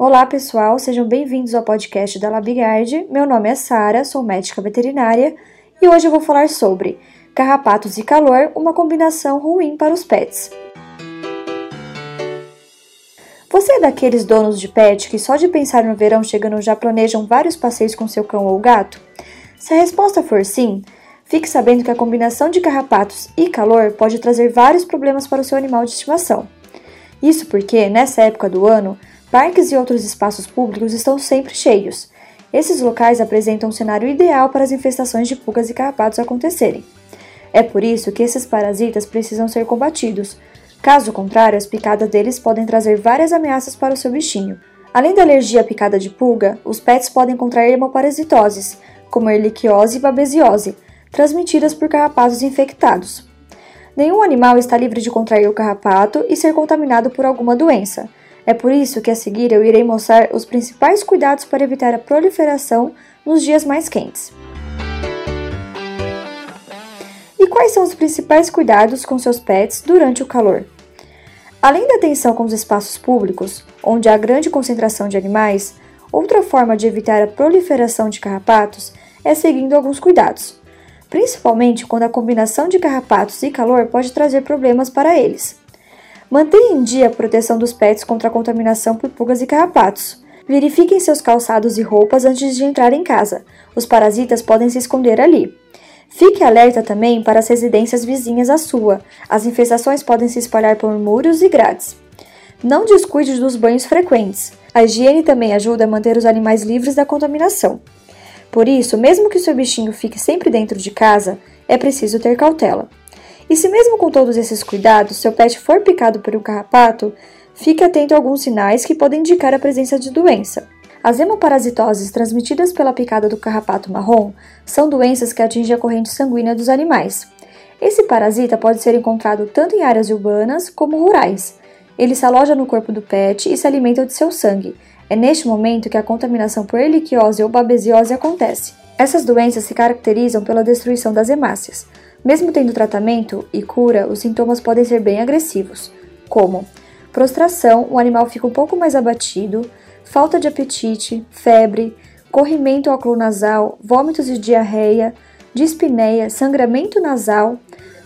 Olá, pessoal, sejam bem-vindos ao podcast da Labigard. Meu nome é Sara, sou médica veterinária e hoje eu vou falar sobre carrapatos e calor, uma combinação ruim para os pets. Você é daqueles donos de pet que só de pensar no verão chegando já planejam vários passeios com seu cão ou gato? Se a resposta for sim, fique sabendo que a combinação de carrapatos e calor pode trazer vários problemas para o seu animal de estimação. Isso porque, nessa época do ano, parques e outros espaços públicos estão sempre cheios. Esses locais apresentam um cenário ideal para as infestações de pulgas e carrapatos acontecerem. É por isso que esses parasitas precisam ser combatidos. Caso contrário, as picadas deles podem trazer várias ameaças para o seu bichinho. Além da alergia à picada de pulga, os pets podem contrair hemoparasitoses, como erliquiose e babesiose, transmitidas por carrapatos infectados. Nenhum animal está livre de contrair o carrapato e ser contaminado por alguma doença. É por isso que a seguir eu irei mostrar os principais cuidados para evitar a proliferação nos dias mais quentes. E quais são os principais cuidados com seus pets durante o calor? Além da atenção com os espaços públicos, onde há grande concentração de animais, outra forma de evitar a proliferação de carrapatos é seguindo alguns cuidados principalmente quando a combinação de carrapatos e calor pode trazer problemas para eles. Mantenha em dia a proteção dos pets contra a contaminação por pulgas e carrapatos. Verifiquem seus calçados e roupas antes de entrar em casa. Os parasitas podem se esconder ali. Fique alerta também para as residências vizinhas à sua. As infestações podem se espalhar por muros e grades. Não descuide dos banhos frequentes. A higiene também ajuda a manter os animais livres da contaminação. Por isso, mesmo que seu bichinho fique sempre dentro de casa, é preciso ter cautela. E se mesmo com todos esses cuidados, seu pet for picado por um carrapato, fique atento a alguns sinais que podem indicar a presença de doença. As hemoparasitoses transmitidas pela picada do carrapato marrom são doenças que atingem a corrente sanguínea dos animais. Esse parasita pode ser encontrado tanto em áreas urbanas como rurais. Ele se aloja no corpo do pet e se alimenta de seu sangue, é neste momento que a contaminação por erliquiose ou babesiose acontece. Essas doenças se caracterizam pela destruição das hemácias. Mesmo tendo tratamento e cura, os sintomas podem ser bem agressivos, como prostração, o animal fica um pouco mais abatido, falta de apetite, febre, corrimento nasal, vômitos e diarreia, dispneia, sangramento nasal,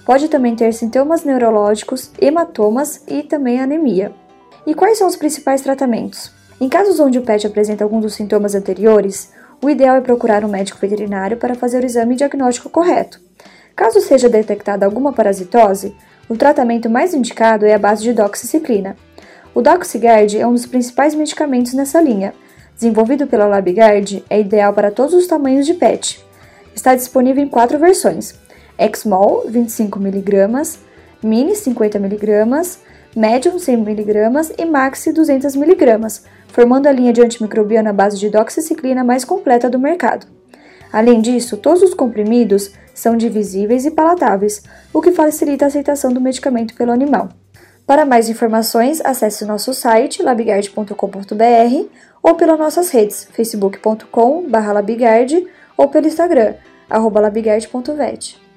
pode também ter sintomas neurológicos, hematomas e também anemia. E quais são os principais tratamentos? Em casos onde o pet apresenta algum dos sintomas anteriores, o ideal é procurar um médico veterinário para fazer o exame diagnóstico correto. Caso seja detectada alguma parasitose, o tratamento mais indicado é a base de doxiciclina. O Doxigard é um dos principais medicamentos nessa linha. Desenvolvido pela LabGuard, é ideal para todos os tamanhos de pet. Está disponível em quatro versões: X-Mol 25mg, Mini 50mg, Medium 100mg e Maxi 200mg, formando a linha de antimicrobiana à base de doxiciclina mais completa do mercado. Além disso, todos os comprimidos são divisíveis e palatáveis, o que facilita a aceitação do medicamento pelo animal. Para mais informações, acesse o nosso site labigard.com.br ou pelas nossas redes facebook.com/labigard ou pelo Instagram labigard.vet.